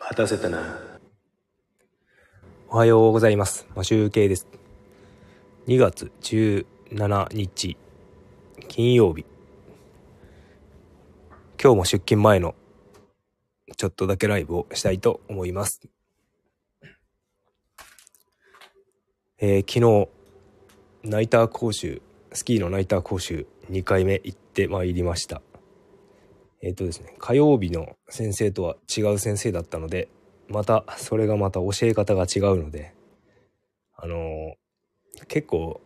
待たせたな。おはようございます。マシュウケイです。2月17日、金曜日。今日も出勤前のちょっとだけライブをしたいと思います。えー昨日、ナイター講習、スキーのナイター講習2回目行ってまいりました。えっ、とですね、火曜日の先生とは違う先生だったので、また、それがまた教え方が違うので、あのー結構、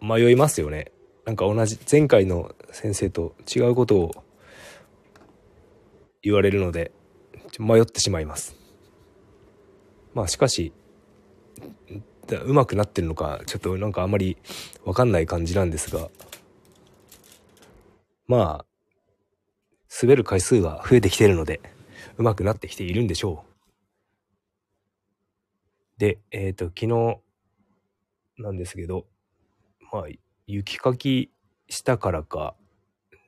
迷いますよね。なんか同じ、前回の先生と違うことを言われるので、迷ってしまいます。まあしかし、だ上手くなってるのか、ちょっとなんかあんまりわかんない感じなんですが、まあ、滑る回数は増えてきてるので、上手くなってきているんでしょう。で、えっ、と、昨日なんですけど、まあ、雪かきしたからか、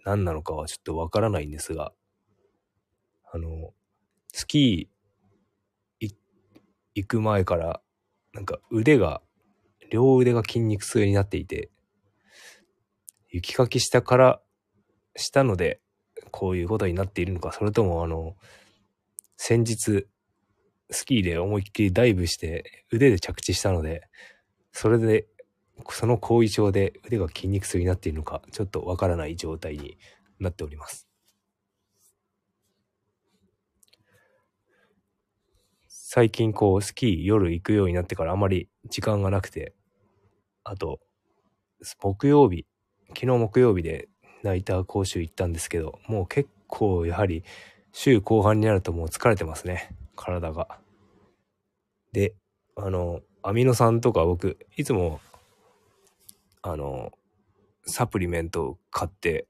何なのかはちょっとわからないんですが、あの、スキー行く前から、なんか腕が、両腕が筋肉痛になっていて、雪かきしたから、したので、こういうことになっているのか、それともあの、先日、スキーで思いっきりダイブして腕で着地したので、それで、その後遺症で腕が筋肉痛になっているのか、ちょっとわからない状態になっております。最近こう、スキー夜行くようになってからあまり時間がなくて、あと、木曜日、昨日木曜日でナイター講習行ったんですけど、もう結構やはり週後半になるともう疲れてますね、体が。で、あの、アミノ酸とか僕、いつも、あの、サプリメントを買って、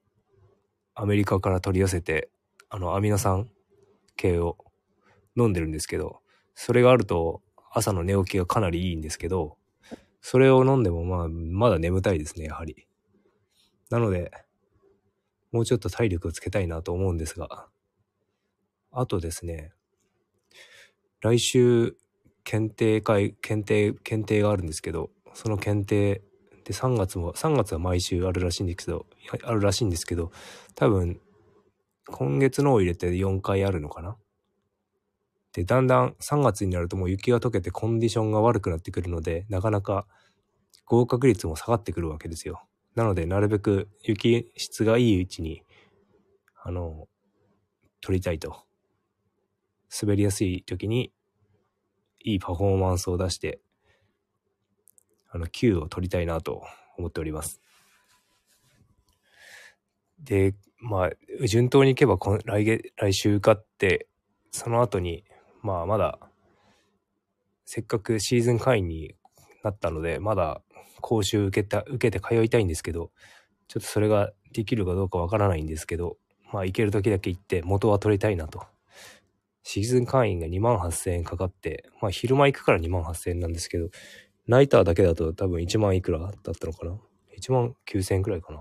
アメリカから取り寄せて、あの、アミノ酸系を飲んでるんですけど、それがあると朝の寝起きがかなりいいんですけど、それを飲んでもまあ、まだ眠たいですね、やはり。なので、もうちょっと体力をつけたいなと思うんですが、あとですね、来週、検定会、検定、検定があるんですけど、その検定で3月も、3月は毎週あるらしいんですけど、あるらしいんですけど、多分、今月のを入れて4回あるのかなで、だんだん3月になるともう雪が溶けてコンディションが悪くなってくるので、なかなか合格率も下がってくるわけですよ。なので、なるべく雪質がいいうちに、あの、取りたいと。滑りやすい時に、いいパフォーマンスを出して、あの、Q を取りたいなと思っております。で、まあ、順当にいけばこ来月、来週受かって、その後に、まあ、まだ、せっかくシーズン会員になったので、まだ講習受けた、受けて通いたいんですけど、ちょっとそれができるかどうかわからないんですけど、まあ行ける時だけ行って元は取りたいなと。シーズン会員が2万8000円かかって、まあ昼間行くから2万8000円なんですけど、ナイターだけだと多分1万いくらだったのかな ?1 万9000円くらいかな。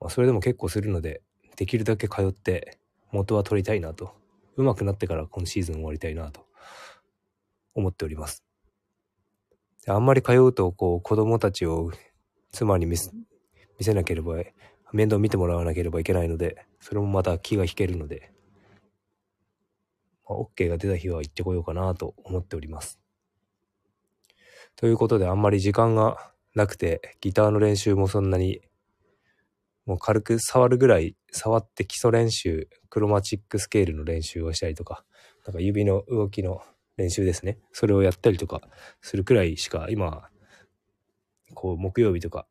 まあそれでも結構するので、できるだけ通って元は取りたいなと。上手くなってから今シーズン終わりたいなと思っております。あんまり通うと、こう、子供たちを妻に見せ見せなければ、面倒見てもらわなければいけないので、それもまた気が引けるので、まあ、OK が出た日は行ってこようかなと思っております。ということで、あんまり時間がなくて、ギターの練習もそんなに、もう軽く触るぐらい、触って基礎練習、クロマチックスケールの練習をしたりとか、なんか指の動きの練習ですね。それをやったりとかするくらいしか、今、こう、木曜日とか、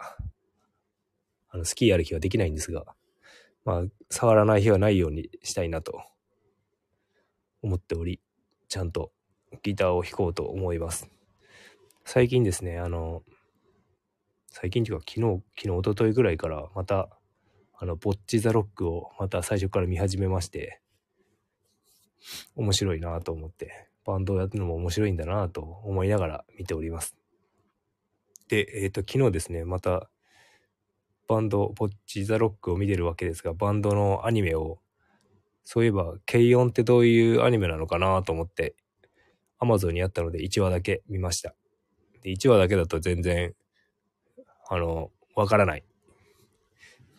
あの、スキーやる日はできないんですが、まあ、触らない日はないようにしたいなと思っており、ちゃんとギターを弾こうと思います。最近ですね、あの、最近というか昨日、昨日、一昨日ぐらいからまた、あの、ボッチザロックをまた最初から見始めまして、面白いなと思って、バンドをやるのも面白いんだなと思いながら見ております。で、えっ、と、昨日ですね、また、バンド、ボッチザロックを見てるわけですが、バンドのアニメをそういえば、軽音ってどういうアニメなのかなと思って、Amazon にあったので1話だけ見ました。で、1話だけだと全然、あの、わからない。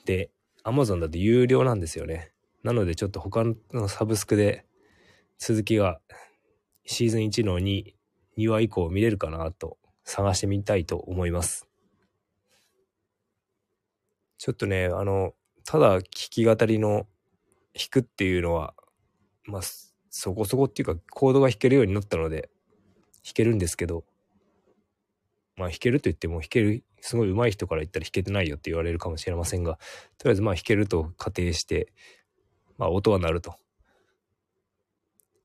で、Amazon だと有料なんですよね。なのでちょっと他のサブスクで続きがシーズン1の2、2話以降見れるかなと探してみたいと思います。ちょっとね、あの、ただ弾き語りの弾くっていうのは、まあ、そこそこっていうかコードが弾けるようになったので弾けるんですけど、まあ弾けると言っても弾ける、すごい上手い人から言ったら弾けてないよって言われるかもしれませんが、とりあえずまあ弾けると仮定して、まあ音は鳴ると。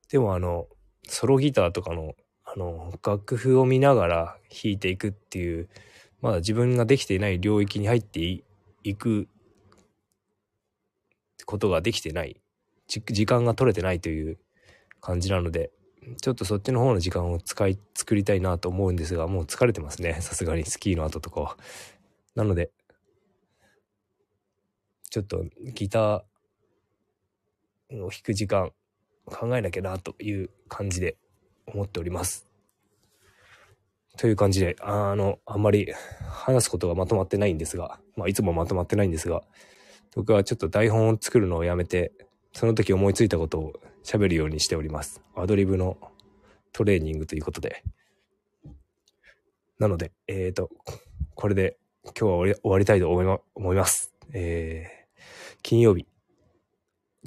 でもあの、ソロギターとかの、あの、楽譜を見ながら弾いていくっていう、まだ自分ができていない領域に入っていくことができてない。時間が取れてないという感じなので、ちょっとそっちの方の時間を使い、作りたいなと思うんですが、もう疲れてますね。さすがにスキーの後とかは。なので、ちょっとギターを弾く時間考えなきゃなという感じで思っております。という感じで、あの、あんまり話すことがまとまってないんですが、まあいつもまとまってないんですが、僕はちょっと台本を作るのをやめて、その時思いついたことを喋るようにしております。アドリブのトレーニングということで。なので、えっ、ー、と、これで今日は終わりたいと思い,、ま、思います。えー、金曜日。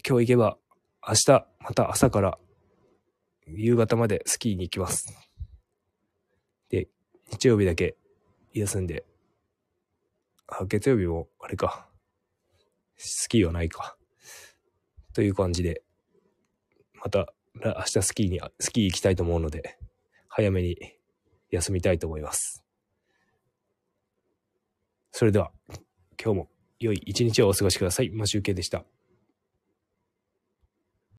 今日行けば明日また朝から夕方までスキーに行きます。で、日曜日だけ休んで、あ、月曜日もあれか。スキーはないか。という感じで、また明日スキーに、スキー行きたいと思うので、早めに休みたいと思います。それでは、今日も良い一日をお過ごしください。マシュウケでした。